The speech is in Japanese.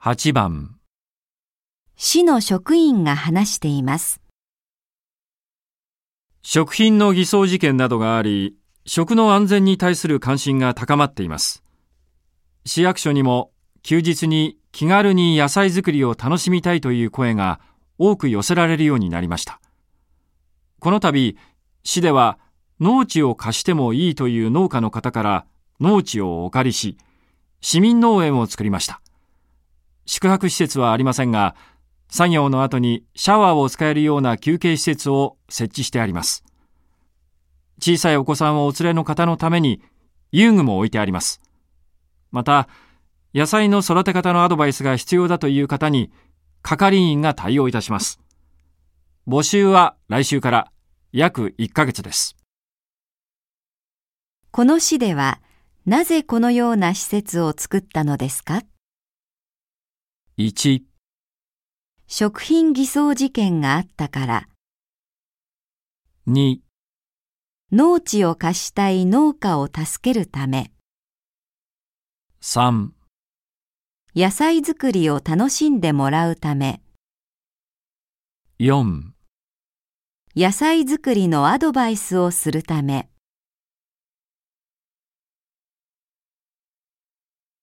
8番市の職員が話しています。食品の偽装事件などがあり、食の安全に対する関心が高まっています。市役所にも休日に気軽に野菜作りを楽しみたいという声が多く寄せられるようになりました。この度、市では農地を貸してもいいという農家の方から農地をお借りし、市民農園を作りました。宿泊施設はありませんが、作業の後にシャワーを使えるような休憩施設を設置してあります。小さいお子さんをお連れの方のために遊具も置いてあります。また、野菜の育て方のアドバイスが必要だという方に係員が対応いたします。募集は来週から約1ヶ月です。この市では、なぜこのような施設を作ったのですか？1、食品偽装事件があったから、2、農地を貸したい農家を助けるため、3、野菜作りを楽しんでもらうため、4野菜作りのアドバイスをするため。